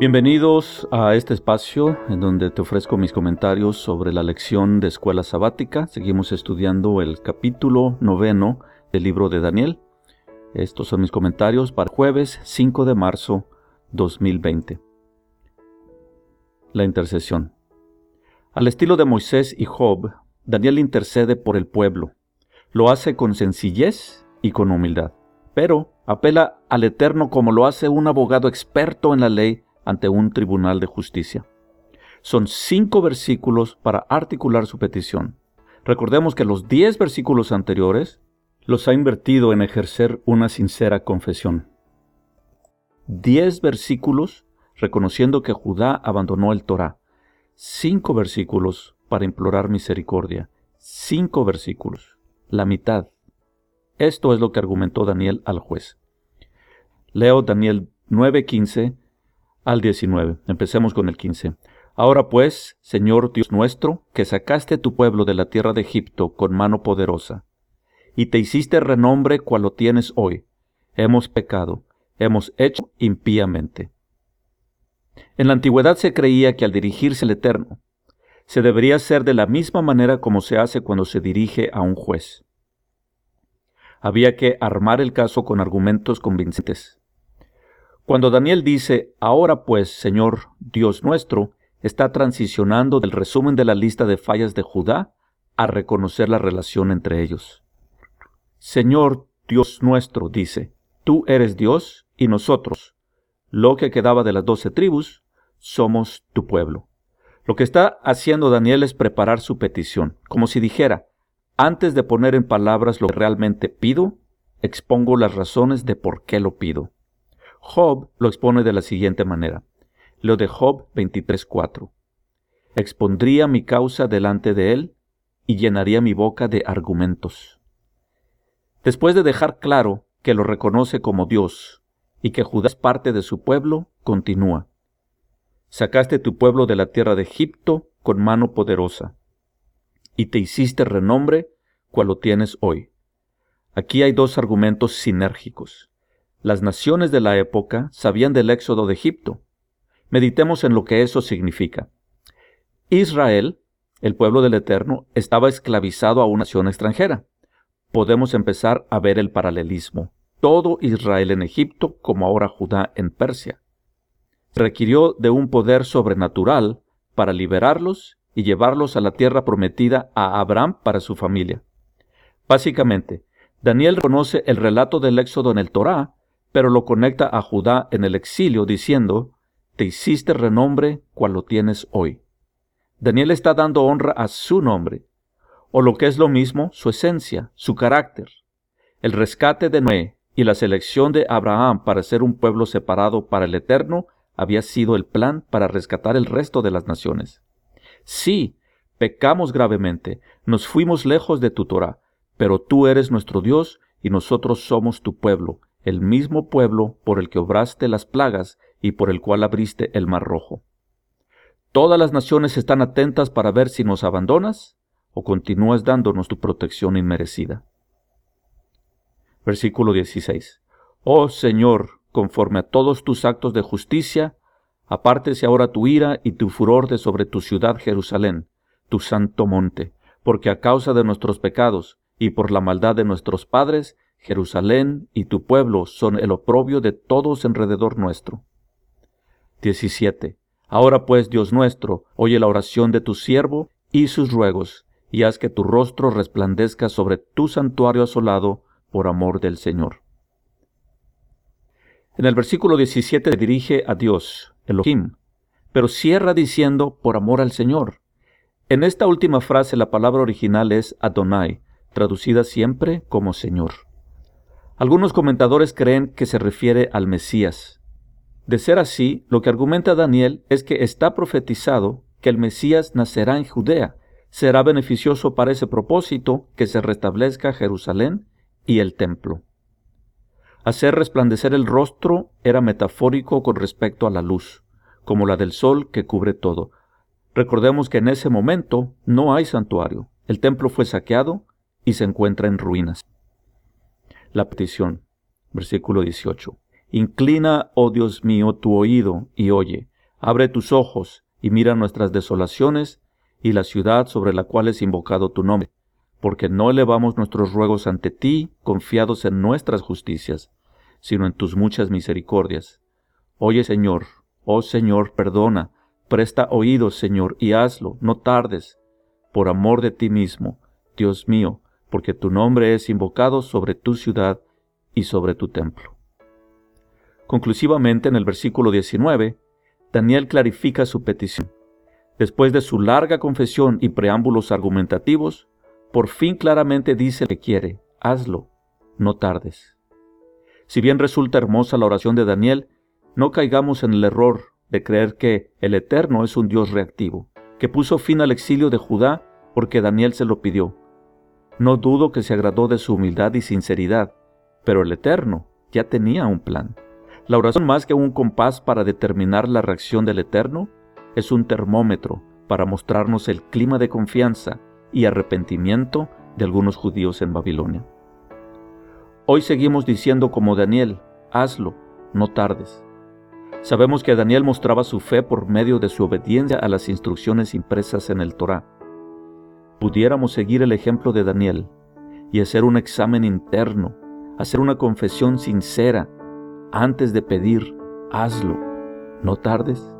Bienvenidos a este espacio en donde te ofrezco mis comentarios sobre la lección de escuela sabática. Seguimos estudiando el capítulo noveno del libro de Daniel. Estos son mis comentarios para jueves 5 de marzo 2020. La intercesión. Al estilo de Moisés y Job, Daniel intercede por el pueblo. Lo hace con sencillez y con humildad, pero apela al Eterno como lo hace un abogado experto en la ley ante un tribunal de justicia. Son cinco versículos para articular su petición. Recordemos que los diez versículos anteriores los ha invertido en ejercer una sincera confesión. Diez versículos reconociendo que Judá abandonó el Torah. Cinco versículos para implorar misericordia. Cinco versículos. La mitad. Esto es lo que argumentó Daniel al juez. Leo Daniel 9:15 al 19. Empecemos con el 15. Ahora pues, Señor Dios nuestro, que sacaste tu pueblo de la tierra de Egipto con mano poderosa, y te hiciste renombre cual lo tienes hoy, hemos pecado, hemos hecho impíamente. En la antigüedad se creía que al dirigirse al Eterno, se debería hacer de la misma manera como se hace cuando se dirige a un juez. Había que armar el caso con argumentos convincentes. Cuando Daniel dice, ahora pues, Señor Dios nuestro, está transicionando del resumen de la lista de fallas de Judá a reconocer la relación entre ellos. Señor Dios nuestro, dice, tú eres Dios y nosotros, lo que quedaba de las doce tribus, somos tu pueblo. Lo que está haciendo Daniel es preparar su petición, como si dijera, antes de poner en palabras lo que realmente pido, expongo las razones de por qué lo pido. Job lo expone de la siguiente manera. Lo de Job 23.4. Expondría mi causa delante de él y llenaría mi boca de argumentos. Después de dejar claro que lo reconoce como Dios y que Judá es parte de su pueblo, continúa. Sacaste tu pueblo de la tierra de Egipto con mano poderosa, y te hiciste renombre cual lo tienes hoy. Aquí hay dos argumentos sinérgicos. Las naciones de la época sabían del éxodo de Egipto. Meditemos en lo que eso significa. Israel, el pueblo del Eterno, estaba esclavizado a una nación extranjera. Podemos empezar a ver el paralelismo. Todo Israel en Egipto, como ahora Judá en Persia. requirió de un poder sobrenatural para liberarlos y llevarlos a la tierra prometida a Abraham para su familia. Básicamente, Daniel reconoce el relato del éxodo en el Torá pero lo conecta a Judá en el exilio diciendo, Te hiciste renombre cual lo tienes hoy. Daniel está dando honra a su nombre, o lo que es lo mismo, su esencia, su carácter. El rescate de Noé y la selección de Abraham para ser un pueblo separado para el Eterno había sido el plan para rescatar el resto de las naciones. Sí, pecamos gravemente, nos fuimos lejos de tu Torah, pero tú eres nuestro Dios y nosotros somos tu pueblo, el mismo pueblo por el que obraste las plagas y por el cual abriste el mar rojo. Todas las naciones están atentas para ver si nos abandonas o continúas dándonos tu protección inmerecida. Versículo 16. Oh Señor, conforme a todos tus actos de justicia, apártese ahora tu ira y tu furor de sobre tu ciudad Jerusalén, tu santo monte, porque a causa de nuestros pecados y por la maldad de nuestros padres, Jerusalén y tu pueblo son el oprobio de todos alrededor nuestro. 17. Ahora pues, Dios nuestro, oye la oración de tu siervo y sus ruegos, y haz que tu rostro resplandezca sobre tu santuario asolado por amor del Señor. En el versículo 17 dirige a Dios, Elohim, pero cierra diciendo por amor al Señor. En esta última frase la palabra original es Adonai, traducida siempre como Señor. Algunos comentadores creen que se refiere al Mesías. De ser así, lo que argumenta Daniel es que está profetizado que el Mesías nacerá en Judea. Será beneficioso para ese propósito que se restablezca Jerusalén y el templo. Hacer resplandecer el rostro era metafórico con respecto a la luz, como la del sol que cubre todo. Recordemos que en ese momento no hay santuario. El templo fue saqueado y se encuentra en ruinas la petición. Versículo 18. Inclina, oh Dios mío, tu oído y oye. Abre tus ojos y mira nuestras desolaciones y la ciudad sobre la cual es invocado tu nombre, porque no elevamos nuestros ruegos ante ti confiados en nuestras justicias, sino en tus muchas misericordias. Oye, Señor, oh Señor, perdona, presta oídos, Señor, y hazlo, no tardes, por amor de ti mismo, Dios mío, porque tu nombre es invocado sobre tu ciudad y sobre tu templo. Conclusivamente, en el versículo 19, Daniel clarifica su petición. Después de su larga confesión y preámbulos argumentativos, por fin claramente dice que quiere, hazlo, no tardes. Si bien resulta hermosa la oración de Daniel, no caigamos en el error de creer que el Eterno es un Dios reactivo, que puso fin al exilio de Judá porque Daniel se lo pidió. No dudo que se agradó de su humildad y sinceridad, pero el Eterno ya tenía un plan. La oración más que un compás para determinar la reacción del Eterno, es un termómetro para mostrarnos el clima de confianza y arrepentimiento de algunos judíos en Babilonia. Hoy seguimos diciendo como Daniel, hazlo, no tardes. Sabemos que Daniel mostraba su fe por medio de su obediencia a las instrucciones impresas en el Torá. Pudiéramos seguir el ejemplo de Daniel y hacer un examen interno, hacer una confesión sincera antes de pedir, hazlo, no tardes.